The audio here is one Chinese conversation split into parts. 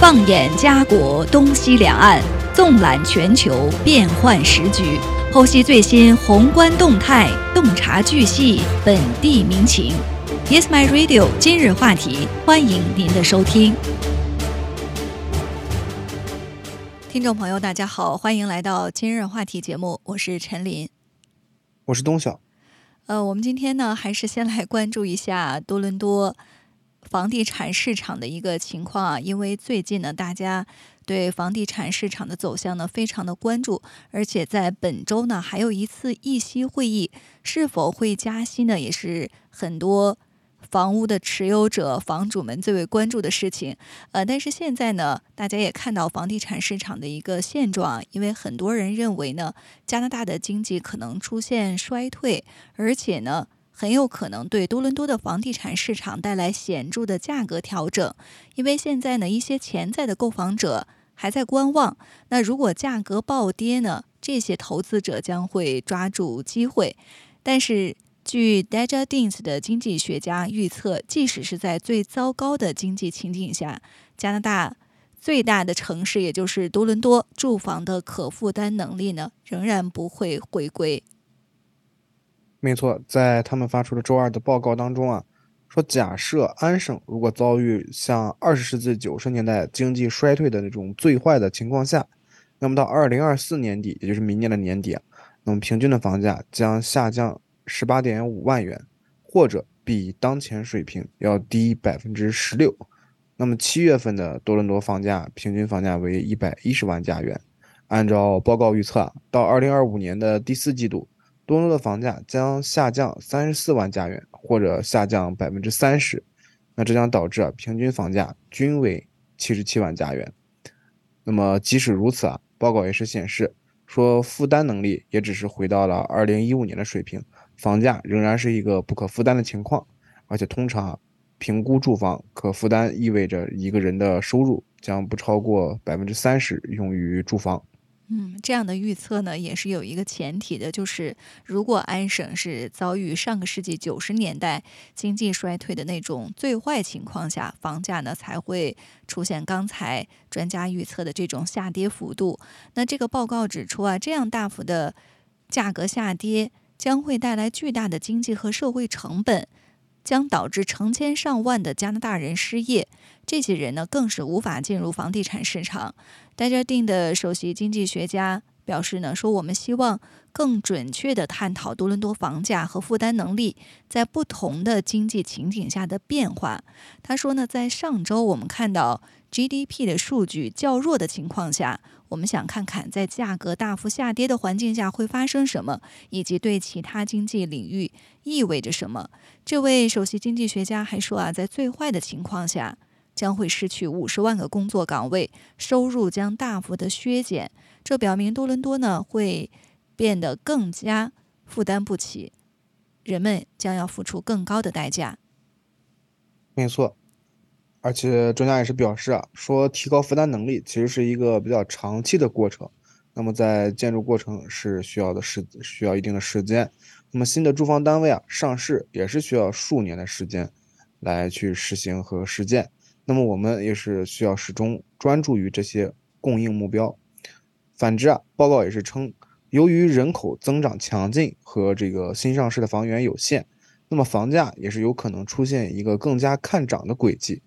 放眼家国东西两岸，纵览全球变幻时局，剖析最新宏观动态，洞察巨细本地民情。Yes, my radio。今日话题，欢迎您的收听。听众朋友，大家好，欢迎来到今日话题节目，我是陈琳，我是东晓。呃，我们今天呢，还是先来关注一下多伦多。房地产市场的一个情况啊，因为最近呢，大家对房地产市场的走向呢非常的关注，而且在本周呢还有一次议息会议，是否会加息呢，也是很多房屋的持有者、房主们最为关注的事情。呃，但是现在呢，大家也看到房地产市场的一个现状，因为很多人认为呢，加拿大的经济可能出现衰退，而且呢。很有可能对多伦多的房地产市场带来显著的价格调整，因为现在呢，一些潜在的购房者还在观望。那如果价格暴跌呢，这些投资者将会抓住机会。但是，据 d a j a d i n s 的经济学家预测，即使是在最糟糕的经济情景下，加拿大最大的城市，也就是多伦多，住房的可负担能力呢，仍然不会回归。没错，在他们发出的周二的报告当中啊，说假设安省如果遭遇像二十世纪九十年代经济衰退的那种最坏的情况下，那么到二零二四年底，也就是明年的年底啊，那么平均的房价将下降十八点五万元，或者比当前水平要低百分之十六。那么七月份的多伦多房价平均房价为一百一十万加元，按照报告预测啊，到二零二五年的第四季度。多伦多的房价将下降三十四万加元，或者下降百分之三十，那这将导致平均房价均为七十七万加元。那么即使如此啊，报告也是显示说负担能力也只是回到了二零一五年的水平，房价仍然是一个不可负担的情况。而且通常啊评估住房可负担意味着一个人的收入将不超过百分之三十用于住房。嗯，这样的预测呢，也是有一个前提的，就是如果安省是遭遇上个世纪九十年代经济衰退的那种最坏情况下，房价呢才会出现刚才专家预测的这种下跌幅度。那这个报告指出啊，这样大幅的价格下跌将会带来巨大的经济和社会成本。将导致成千上万的加拿大人失业，这些人呢更是无法进入房地产市场。戴家定的首席经济学家表示呢，说我们希望更准确地探讨多伦多房价和负担能力在不同的经济情景下的变化。他说呢，在上周我们看到 GDP 的数据较弱的情况下。我们想看看，在价格大幅下跌的环境下会发生什么，以及对其他经济领域意味着什么。这位首席经济学家还说啊，在最坏的情况下，将会失去五十万个工作岗位，收入将大幅的削减。这表明多伦多呢会变得更加负担不起，人们将要付出更高的代价。没错。而且专家也是表示啊，说提高负担能力其实是一个比较长期的过程。那么在建筑过程是需要的时需要一定的时间。那么新的住房单位啊上市也是需要数年的时间来去实行和实践。那么我们也是需要始终专注于这些供应目标。反之啊，报告也是称，由于人口增长强劲和这个新上市的房源有限，那么房价也是有可能出现一个更加看涨的轨迹。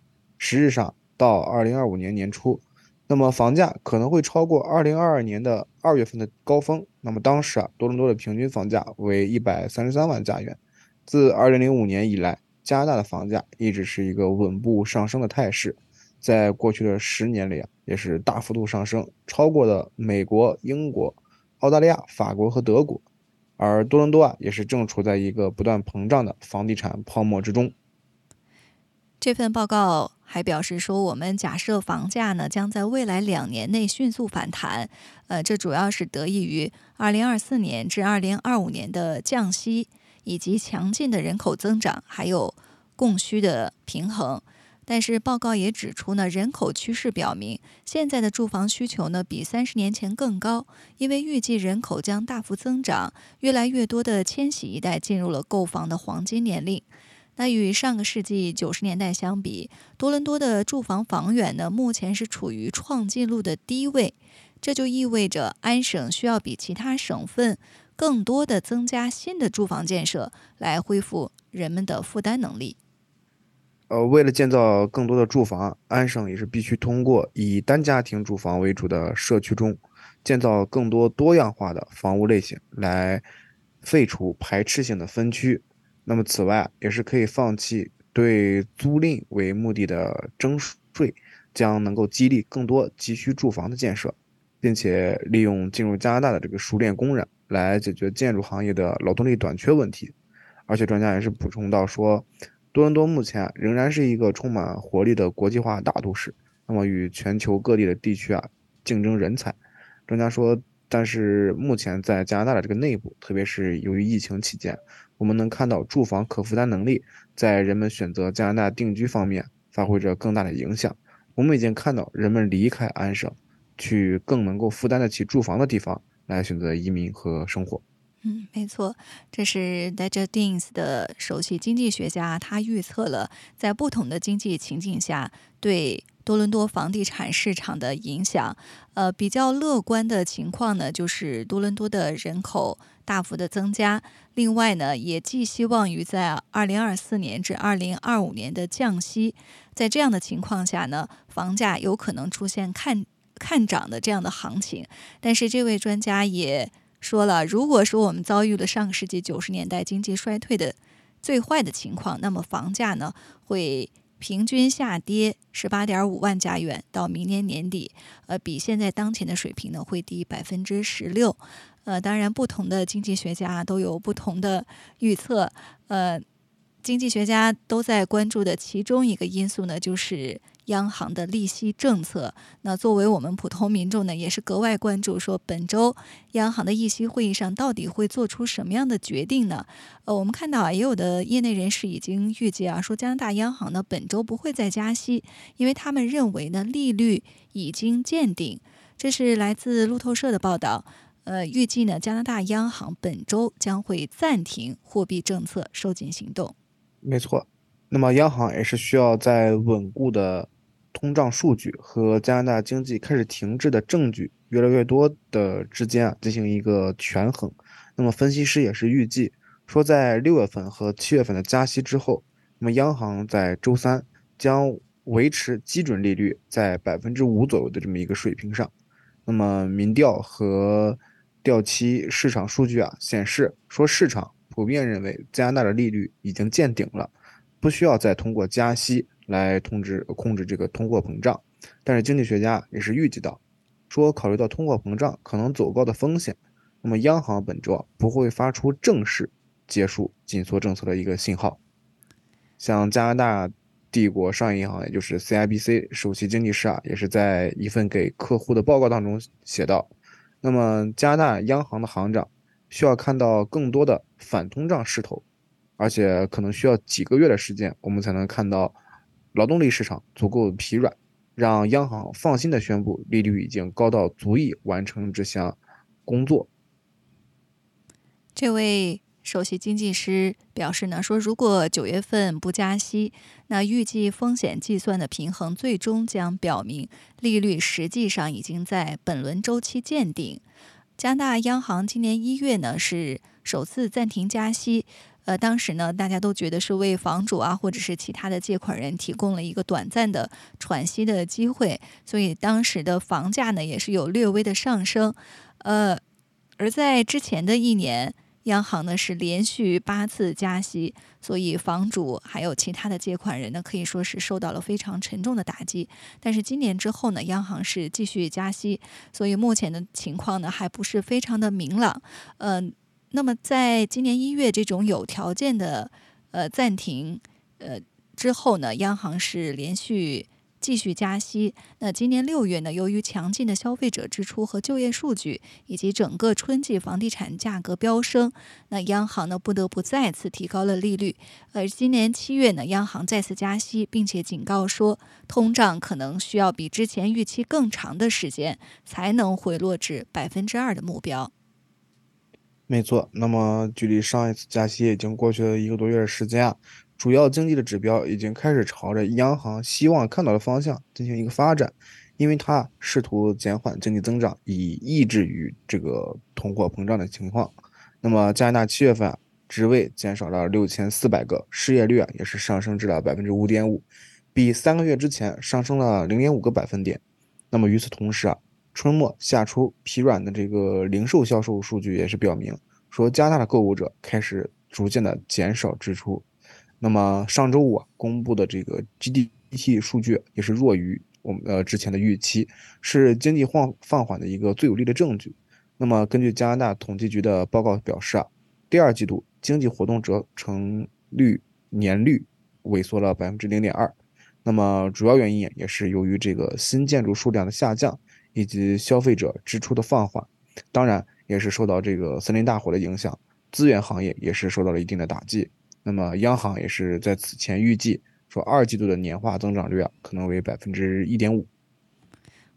实质上，到二零二五年年初，那么房价可能会超过二零二二年的二月份的高峰。那么当时啊，多伦多的平均房价为一百三十三万加元。自二零零五年以来，加拿大的房价一直是一个稳步上升的态势，在过去的十年里啊，也是大幅度上升，超过了美国、英国、澳大利亚、法国和德国。而多伦多啊，也是正处在一个不断膨胀的房地产泡沫之中。这份报告还表示说，我们假设房价呢将在未来两年内迅速反弹，呃，这主要是得益于2024年至2025年的降息以及强劲的人口增长，还有供需的平衡。但是报告也指出呢，人口趋势表明，现在的住房需求呢比三十年前更高，因为预计人口将大幅增长，越来越多的千禧一代进入了购房的黄金年龄。那与上个世纪九十年代相比，多伦多的住房房源呢，目前是处于创纪录的低位。这就意味着安省需要比其他省份更多的增加新的住房建设，来恢复人们的负担能力。呃，为了建造更多的住房，安省也是必须通过以单家庭住房为主的社区中，建造更多多样化的房屋类型，来废除排斥性的分区。那么，此外也是可以放弃对租赁为目的的征税，将能够激励更多急需住房的建设，并且利用进入加拿大的这个熟练工人来解决建筑行业的劳动力短缺问题。而且，专家也是补充到说，多伦多目前仍然是一个充满活力的国际化大都市，那么与全球各地的地区啊竞争人才。专家说，但是目前在加拿大的这个内部，特别是由于疫情期间。我们能看到住房可负担能力在人们选择加拿大定居方面发挥着更大的影响。我们已经看到人们离开安省，去更能够负担得起住房的地方来选择移民和生活。嗯，没错，这是 d e j a d i n s 的首席经济学家，他预测了在不同的经济情境下对。多伦多房地产市场的影响，呃，比较乐观的情况呢，就是多伦多的人口大幅的增加。另外呢，也寄希望于在二零二四年至二零二五年的降息。在这样的情况下呢，房价有可能出现看看涨的这样的行情。但是这位专家也说了，如果说我们遭遇了上个世纪九十年代经济衰退的最坏的情况，那么房价呢会。平均下跌十八点五万加元，到明年年底，呃，比现在当前的水平呢会低百分之十六。呃，当然，不同的经济学家都有不同的预测，呃。经济学家都在关注的其中一个因素呢，就是央行的利息政策。那作为我们普通民众呢，也是格外关注，说本周央行的议息会议上到底会做出什么样的决定呢？呃，我们看到啊，也有的业内人士已经预计啊，说加拿大央行呢本周不会再加息，因为他们认为呢利率已经见顶。这是来自路透社的报道。呃，预计呢加拿大央行本周将会暂停货币政策收紧行动。没错，那么央行也是需要在稳固的通胀数据和加拿大经济开始停滞的证据越来越多的之间啊进行一个权衡。那么分析师也是预计说，在六月份和七月份的加息之后，那么央行在周三将维持基准利率在百分之五左右的这么一个水平上。那么民调和调期市场数据啊显示说市场。普遍认为加拿大的利率已经见顶了，不需要再通过加息来控制控制这个通货膨胀。但是经济学家也是预计到，说考虑到通货膨胀可能走高的风险，那么央行本周不会发出正式结束紧缩政策的一个信号。像加拿大帝国商业银行，也就是 CIBC 首席经济师啊，也是在一份给客户的报告当中写道，那么加拿大央行的行长。需要看到更多的反通胀势头，而且可能需要几个月的时间，我们才能看到劳动力市场足够疲软，让央行放心的宣布利率已经高到足以完成这项工作。这位首席经济师表示呢，说如果九月份不加息，那预计风险计算的平衡最终将表明利率实际上已经在本轮周期见顶。加拿大央行今年一月呢是首次暂停加息，呃，当时呢大家都觉得是为房主啊或者是其他的借款人提供了一个短暂的喘息的机会，所以当时的房价呢也是有略微的上升，呃，而在之前的一年。央行呢是连续八次加息，所以房主还有其他的借款人呢可以说是受到了非常沉重的打击。但是今年之后呢，央行是继续加息，所以目前的情况呢还不是非常的明朗。嗯，那么在今年一月这种有条件的呃暂停呃之后呢，央行是连续。继续加息。那今年六月呢，由于强劲的消费者支出和就业数据，以及整个春季房地产价格飙升，那央行呢不得不再次提高了利率。而今年七月呢，央行再次加息，并且警告说，通胀可能需要比之前预期更长的时间才能回落至百分之二的目标。没错，那么距离上一次加息已经过去了一个多月的时间啊。主要经济的指标已经开始朝着央行希望看到的方向进行一个发展，因为它试图减缓经济增长，以抑制于这个通货膨胀的情况。那么加拿大七月份啊，职位减少了六千四百个，失业率啊也是上升至了百分之五点五，比三个月之前上升了零点五个百分点。那么与此同时啊，春末夏初疲软的这个零售销售数据也是表明，说加大的购物者开始逐渐的减少支出。那么上周五啊公布的这个 GDP 数据也是弱于我们呃之前的预期，是经济放放缓的一个最有力的证据。那么根据加拿大统计局的报告表示啊，第二季度经济活动折成率年率萎缩了百分之零点二。那么主要原因也是由于这个新建筑数量的下降以及消费者支出的放缓，当然也是受到这个森林大火的影响，资源行业也是受到了一定的打击。那么，央行也是在此前预计说，二季度的年化增长率啊，可能为百分之一点五。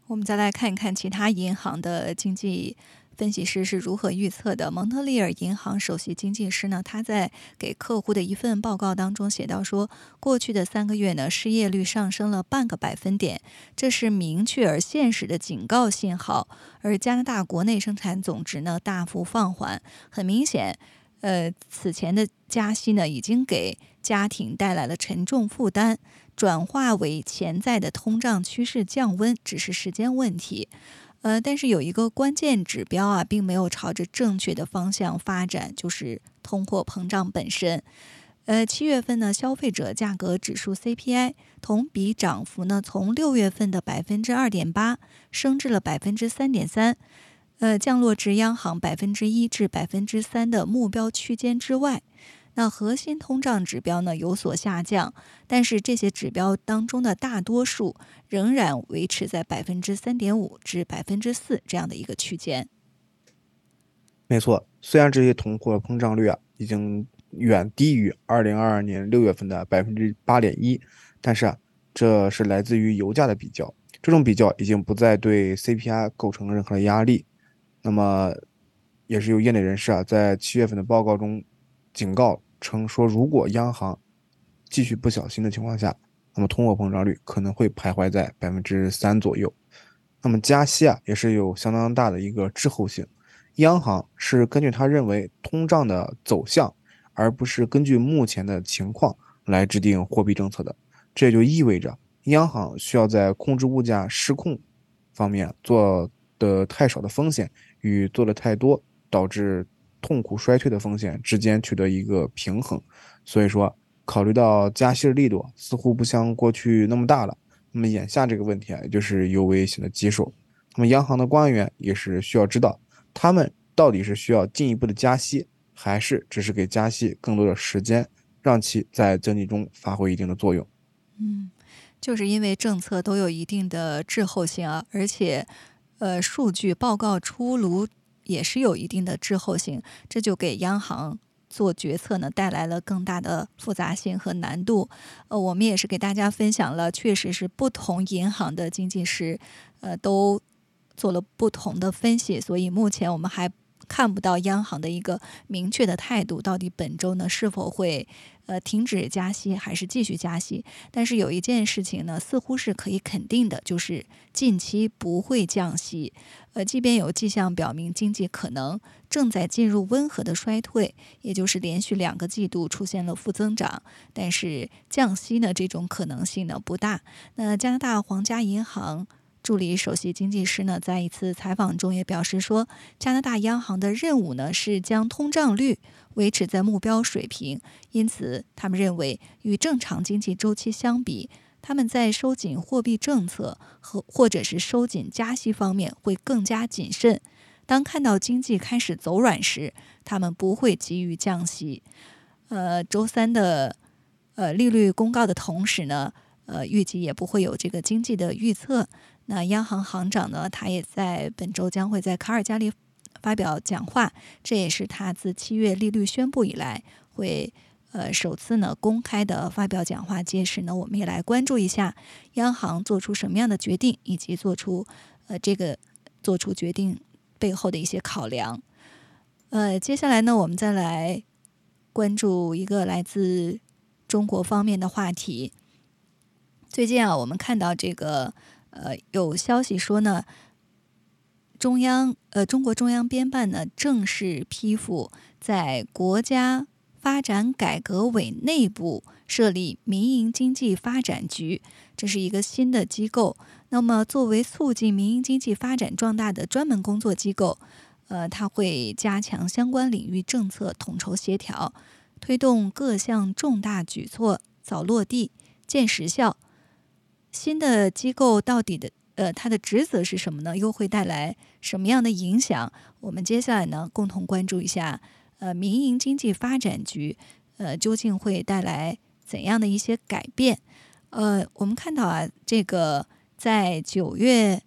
我们再来看一看其他银行的经济分析师是如何预测的。蒙特利尔银行首席经济师呢，他在给客户的一份报告当中写到说，过去的三个月呢，失业率上升了半个百分点，这是明确而现实的警告信号。而加拿大国内生产总值呢，大幅放缓，很明显。呃，此前的加息呢，已经给家庭带来了沉重负担，转化为潜在的通胀趋势降温只是时间问题。呃，但是有一个关键指标啊，并没有朝着正确的方向发展，就是通货膨胀本身。呃，七月份呢，消费者价格指数 CPI 同比涨幅呢，从六月份的百分之二点八升至了百分之三点三。呃，降落至央行百分之一至百分之三的目标区间之外。那核心通胀指标呢有所下降，但是这些指标当中的大多数仍然维持在百分之三点五至百分之四这样的一个区间。没错，虽然这些通货膨胀率啊已经远低于二零二二年六月份的百分之八点一，但是啊，这是来自于油价的比较，这种比较已经不再对 CPI 构成任何的压力。那么，也是有业内人士啊，在七月份的报告中警告称说，如果央行继续不小心的情况下，那么通货膨胀率可能会徘徊在百分之三左右。那么加息啊，也是有相当大的一个滞后性。央行是根据他认为通胀的走向，而不是根据目前的情况来制定货币政策的。这也就意味着，央行需要在控制物价失控方面做的太少的风险。与做的太多导致痛苦衰退的风险之间取得一个平衡，所以说考虑到加息的力度似乎不像过去那么大了，那么眼下这个问题啊，也就是尤为显得棘手。那么央行的官员也是需要知道，他们到底是需要进一步的加息，还是只是给加息更多的时间，让其在经济中发挥一定的作用。嗯，就是因为政策都有一定的滞后性啊，而且。呃，数据报告出炉也是有一定的滞后性，这就给央行做决策呢带来了更大的复杂性和难度。呃，我们也是给大家分享了，确实是不同银行的经济师，呃，都做了不同的分析，所以目前我们还。看不到央行的一个明确的态度，到底本周呢是否会呃停止加息，还是继续加息？但是有一件事情呢，似乎是可以肯定的，就是近期不会降息。呃，即便有迹象表明经济可能正在进入温和的衰退，也就是连续两个季度出现了负增长，但是降息呢这种可能性呢不大。那加拿大皇家银行。助理首席经济师呢，在一次采访中也表示说，加拿大央行的任务呢是将通胀率维持在目标水平，因此他们认为与正常经济周期相比，他们在收紧货币政策和或者是收紧加息方面会更加谨慎。当看到经济开始走软时，他们不会急于降息。呃，周三的呃利率公告的同时呢，呃，预计也不会有这个经济的预测。那央行行长呢？他也在本周将会在卡尔加里发表讲话，这也是他自七月利率宣布以来会呃首次呢公开的发表讲话。届时呢，我们也来关注一下央行做出什么样的决定，以及做出呃这个做出决定背后的一些考量。呃，接下来呢，我们再来关注一个来自中国方面的话题。最近啊，我们看到这个呃有消息说呢，中央呃中国中央编办呢正式批复在国家发展改革委内部设立民营经济发展局，这是一个新的机构。那么作为促进民营经济发展壮大的专门工作机构。呃，它会加强相关领域政策统筹协调，推动各项重大举措早落地、见实效。新的机构到底的呃，它的职责是什么呢？又会带来什么样的影响？我们接下来呢，共同关注一下。呃，民营经济发展局，呃，究竟会带来怎样的一些改变？呃，我们看到啊，这个在九月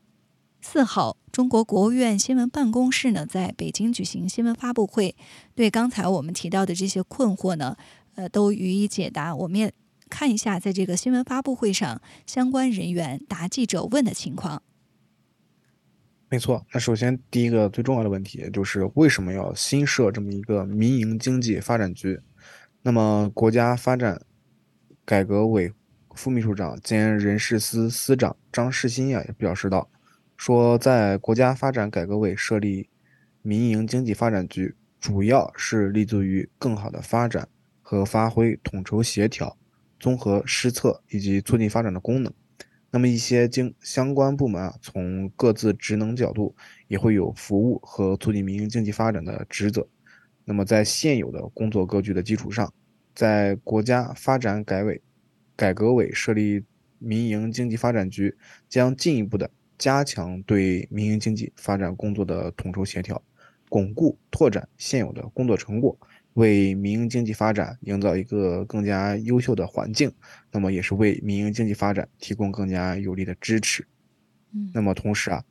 四号。中国国务院新闻办公室呢，在北京举行新闻发布会，对刚才我们提到的这些困惑呢，呃，都予以解答。我们也看一下，在这个新闻发布会上，相关人员答记者问的情况。没错，那首先第一个最重要的问题就是为什么要新设这么一个民营经济发展局？那么，国家发展改革委副秘书长兼人事司司长张世新呀，也表示到。说，在国家发展改革委设立民营经济发展局，主要是立足于更好的发展和发挥统筹协调、综合施策以及促进发展的功能。那么，一些经相关部门啊，从各自职能角度，也会有服务和促进民营经济发展的职责。那么，在现有的工作格局的基础上，在国家发展改委改革委设立民营经济发展局，将进一步的。加强对民营经济发展工作的统筹协调，巩固拓展现有的工作成果，为民营经济发展营造一个更加优秀的环境。那么，也是为民营经济发展提供更加有力的支持。嗯，那么同时啊，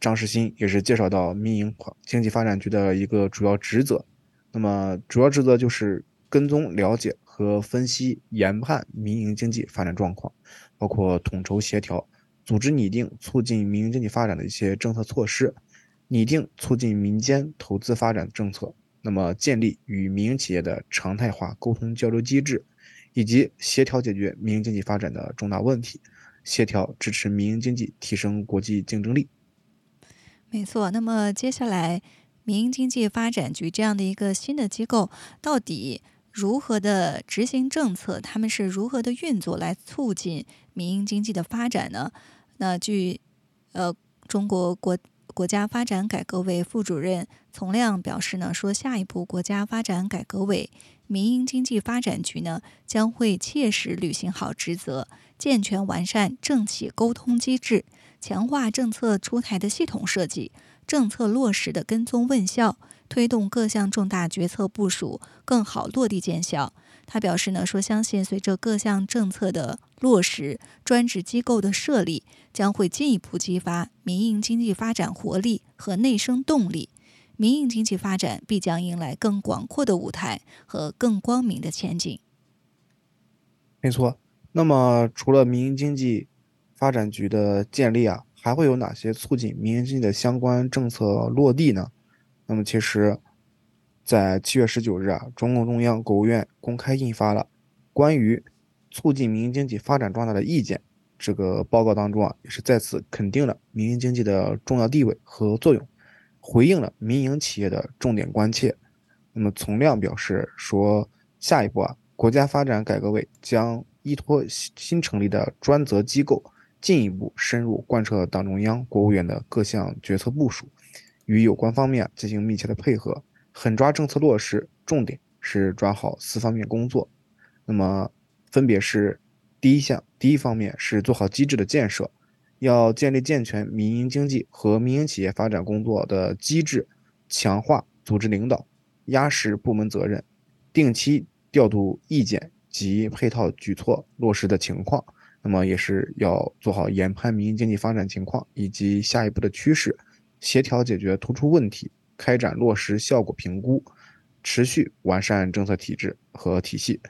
张世新也是介绍到民营经济发展局的一个主要职责。那么，主要职责就是跟踪了解和分析研判民营经济发展状况，包括统筹协调。组织拟定促进民营经济发展的一些政策措施，拟定促进民间投资发展政策，那么建立与民营企业的常态化沟通交流机制，以及协调解决民营经济发展的重大问题，协调支持民营经济提升国际竞争力。没错，那么接下来民营经济发展局这样的一个新的机构，到底如何的执行政策？他们是如何的运作来促进民营经济的发展呢？那据，呃，中国国国家发展改革委副主任丛亮表示呢，说下一步国家发展改革委民营经济发展局呢将会切实履行好职责，健全完善政企沟通机制，强化政策出台的系统设计，政策落实的跟踪问效，推动各项重大决策部署更好落地见效。他表示呢，说相信随着各项政策的落实，专职机构的设立将会进一步激发民营经济发展活力和内生动力，民营经济发展必将迎来更广阔的舞台和更光明的前景。没错，那么除了民营经济发展局的建立啊，还会有哪些促进民营经济的相关政策落地呢？那么其实。在七月十九日啊，中共中央、国务院公开印发了关于促进民营经济发展壮大的意见。这个报告当中啊，也是再次肯定了民营经济的重要地位和作用，回应了民营企业的重点关切。那么，从量表示说，下一步啊，国家发展改革委将依托新成立的专责机构，进一步深入贯彻党中央、国务院的各项决策部署，与有关方面进行密切的配合。狠抓政策落实，重点是抓好四方面工作。那么，分别是第一项，第一方面是做好机制的建设，要建立健全民营经济和民营企业发展工作的机制，强化组织领导，压实部门责任，定期调度意见及配套举措落实的情况。那么，也是要做好研判民营经济发展情况以及下一步的趋势，协调解决突出问题。开展落实效果评估，持续完善政策体制和体系。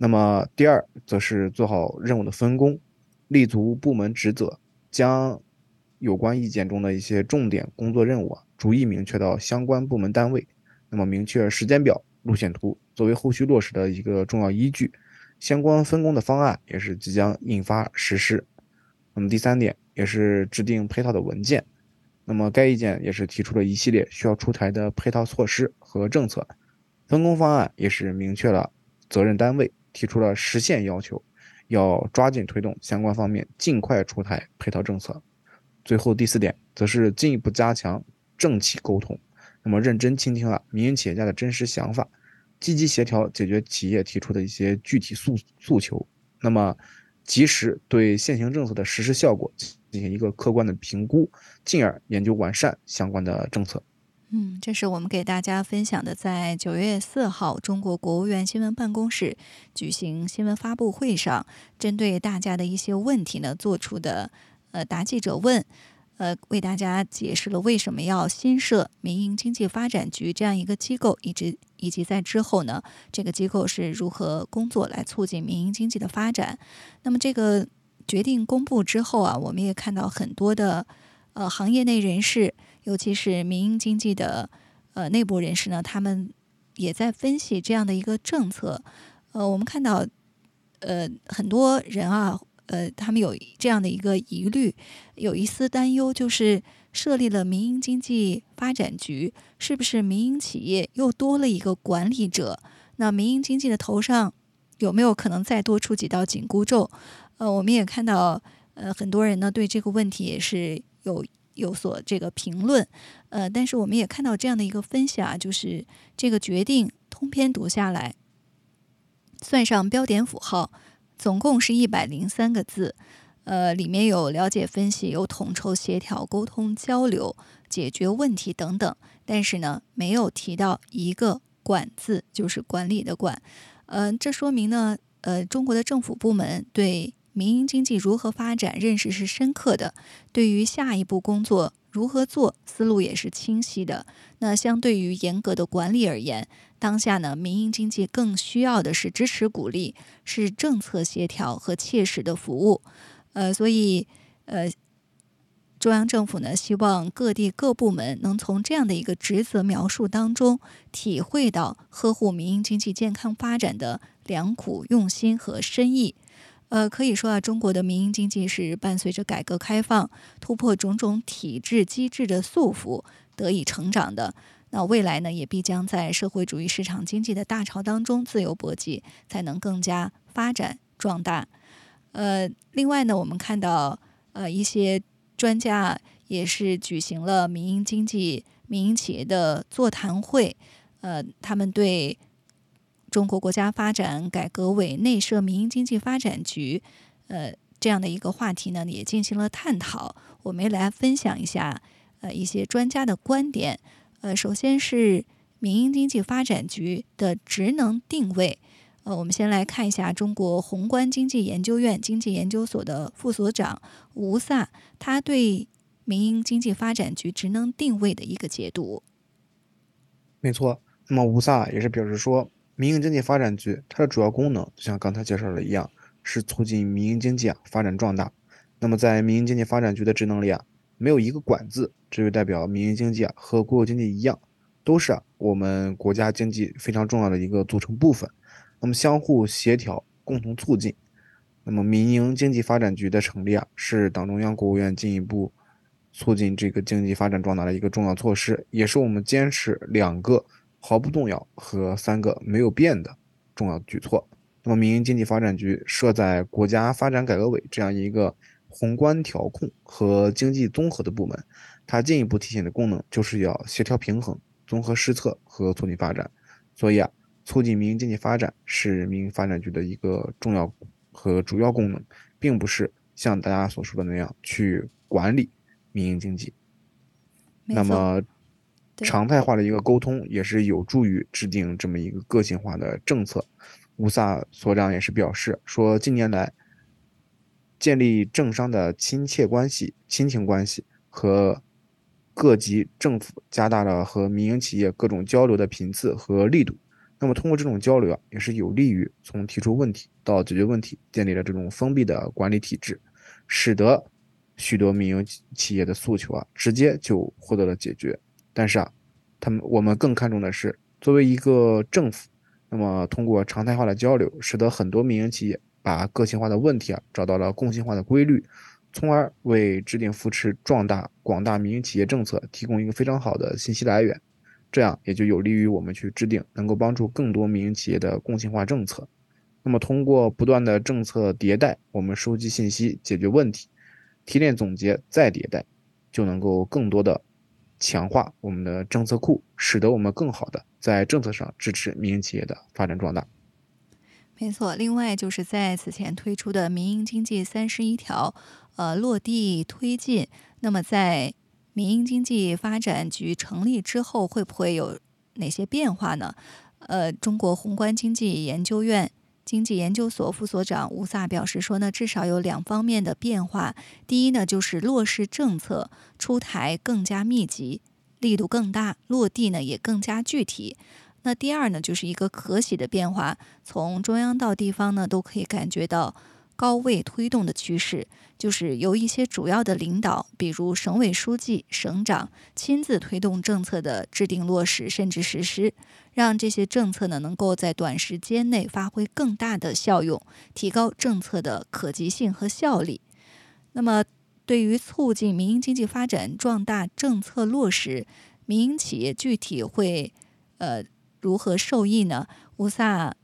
那么第二，则是做好任务的分工，立足部门职责，将有关意见中的一些重点工作任务啊，逐一明确到相关部门单位。那么明确时间表、路线图，作为后续落实的一个重要依据。相关分工的方案也是即将印发实施。那么第三点也是制定配套的文件。那么该意见也是提出了一系列需要出台的配套措施和政策。分工方案也是明确了责任单位，提出了实现要求，要抓紧推动相关方面尽快出台配套政策。最后第四点则是进一步加强政企沟通，那么认真倾听了民营企业家的真实想法。积极协调解决企业提出的一些具体诉诉求，那么及时对现行政策的实施效果进行一个客观的评估，进而研究完善相关的政策。嗯，这是我们给大家分享的，在九月四号中国国务院新闻办公室举行新闻发布会上，针对大家的一些问题呢，做出的呃答记者问。呃，为大家解释了为什么要新设民营经济发展局这样一个机构，以及以及在之后呢，这个机构是如何工作来促进民营经济的发展。那么这个决定公布之后啊，我们也看到很多的呃行业内人士，尤其是民营经济的呃内部人士呢，他们也在分析这样的一个政策。呃，我们看到呃很多人啊。呃，他们有这样的一个疑虑，有一丝担忧，就是设立了民营经济发展局，是不是民营企业又多了一个管理者？那民营经济的头上有没有可能再多出几道紧箍咒？呃，我们也看到，呃，很多人呢对这个问题也是有有所这个评论，呃，但是我们也看到这样的一个分析啊，就是这个决定通篇读下来，算上标点符号。总共是一百零三个字，呃，里面有了解分析，有统筹协调、沟通交流、解决问题等等，但是呢，没有提到一个“管”字，就是管理的“管”。呃，这说明呢，呃，中国的政府部门对民营经济如何发展认识是深刻的，对于下一步工作如何做，思路也是清晰的。那相对于严格的管理而言，当下呢，民营经济更需要的是支持鼓励，是政策协调和切实的服务。呃，所以呃，中央政府呢，希望各地各部门能从这样的一个职责描述当中，体会到呵护民营经济健康发展的良苦用心和深意。呃，可以说啊，中国的民营经济是伴随着改革开放，突破种种体制机制的束缚，得以成长的。那未来呢，也必将在社会主义市场经济的大潮当中自由搏击，才能更加发展壮大。呃，另外呢，我们看到呃一些专家也是举行了民营经济、民营企业的座谈会，呃，他们对中国国家发展改革委内设民营经济发展局，呃这样的一个话题呢，也进行了探讨。我们来分享一下呃一些专家的观点。呃，首先是民营经济发展局的职能定位。呃，我们先来看一下中国宏观经济研究院经济研究所的副所长吴萨，他对民营经济发展局职能定位的一个解读。没错，那么吴萨也是表示说，民营经济发展局它的主要功能，就像刚才介绍的一样，是促进民营经济啊发展壮大。那么在民营经济发展局的职能里啊。没有一个管字，这就代表民营经济啊和国有经济一样，都是啊我们国家经济非常重要的一个组成部分。那么相互协调，共同促进。那么民营经济发展局的成立啊，是党中央、国务院进一步促进这个经济发展壮大的一个重要措施，也是我们坚持两个毫不动摇和三个没有变的重要举措。那么民营经济发展局设在国家发展改革委这样一个。宏观调控和经济综合的部门，它进一步体现的功能就是要协调平衡、综合施策和促进发展。所以啊，促进民营经济发展是民营发展局的一个重要和主要功能，并不是像大家所说的那样去管理民营经济。那么，常态化的一个沟通也是有助于制定这么一个个性化的政策。乌萨所长也是表示说，近年来。建立政商的亲切关系、亲情关系和各级政府加大了和民营企业各种交流的频次和力度。那么，通过这种交流啊，也是有利于从提出问题到解决问题，建立了这种封闭的管理体制，使得许多民营企业的诉求啊，直接就获得了解决。但是啊，他们我们更看重的是，作为一个政府，那么通过常态化的交流，使得很多民营企业把个性化的问题啊找到了共性化的规律，从而为制定扶持壮大广大民营企业政策提供一个非常好的信息来源。这样也就有利于我们去制定能够帮助更多民营企业的共性化政策。那么通过不断的政策迭代，我们收集信息、解决问题、提炼总结再迭代，就能够更多的强化我们的政策库，使得我们更好的在政策上支持民营企业的发展壮大。没错，另外就是在此前推出的民营经济三十一条，呃，落地推进。那么在民营经济发展局成立之后，会不会有哪些变化呢？呃，中国宏观经济研究院经济研究所副所长吴萨表示说呢，至少有两方面的变化。第一呢，就是落实政策出台更加密集，力度更大，落地呢也更加具体。那第二呢，就是一个可喜的变化，从中央到地方呢，都可以感觉到。高位推动的趋势，就是由一些主要的领导，比如省委书记、省长亲自推动政策的制定落实，甚至实施，让这些政策呢能够在短时间内发挥更大的效用，提高政策的可及性和效力。那么，对于促进民营经济发展壮大政策落实，民营企业具体会呃如何受益呢？吴萨。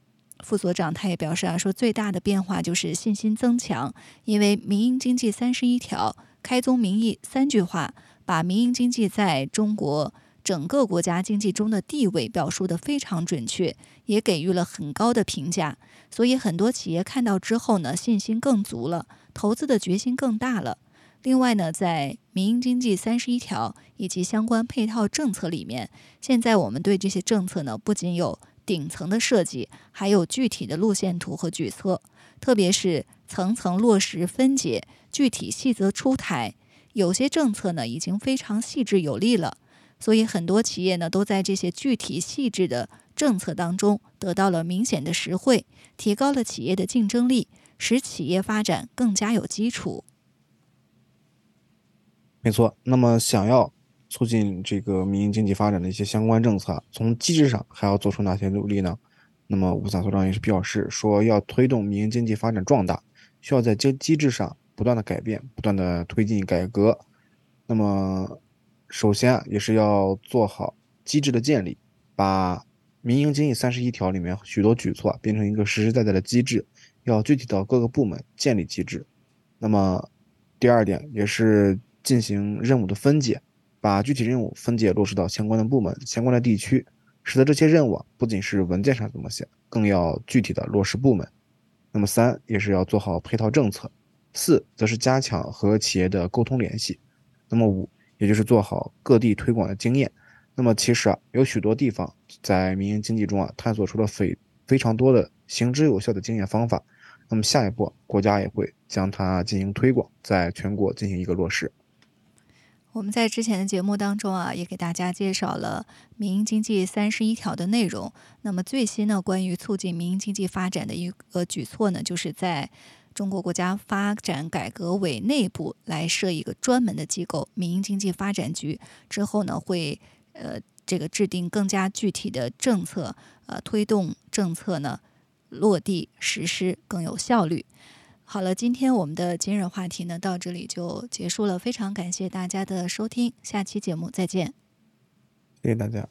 副所长他也表示啊，说最大的变化就是信心增强，因为民营经济三十一条开宗明义三句话，把民营经济在中国整个国家经济中的地位表述的非常准确，也给予了很高的评价。所以很多企业看到之后呢，信心更足了，投资的决心更大了。另外呢，在民营经济三十一条以及相关配套政策里面，现在我们对这些政策呢，不仅有。顶层的设计，还有具体的路线图和举措，特别是层层落实分解，具体细则出台。有些政策呢已经非常细致有力了，所以很多企业呢都在这些具体细致的政策当中得到了明显的实惠，提高了企业的竞争力，使企业发展更加有基础。没错，那么想要。促进这个民营经济发展的一些相关政策，从机制上还要做出哪些努力呢？那么吴所长也是表示说，要推动民营经济发展壮大，需要在机机制上不断的改变，不断的推进改革。那么首先啊，也是要做好机制的建立，把民营经济三十一条里面许多举措变成一个实实在在的机制，要具体到各个部门建立机制。那么第二点也是进行任务的分解。把具体任务分解落实到相关的部门、相关的地区，使得这些任务不仅是文件上这么写，更要具体的落实部门。那么三也是要做好配套政策，四则是加强和企业的沟通联系。那么五也就是做好各地推广的经验。那么其实啊，有许多地方在民营经济中啊，探索出了非非常多的行之有效的经验方法。那么下一步国家也会将它进行推广，在全国进行一个落实。我们在之前的节目当中啊，也给大家介绍了民营经济三十一条的内容。那么最新呢，关于促进民营经济发展的一个举措呢，就是在中国国家发展改革委内部来设一个专门的机构——民营经济发展局。之后呢，会呃这个制定更加具体的政策，呃推动政策呢落地实施更有效率。好了，今天我们的今日话题呢到这里就结束了，非常感谢大家的收听，下期节目再见。谢谢大家。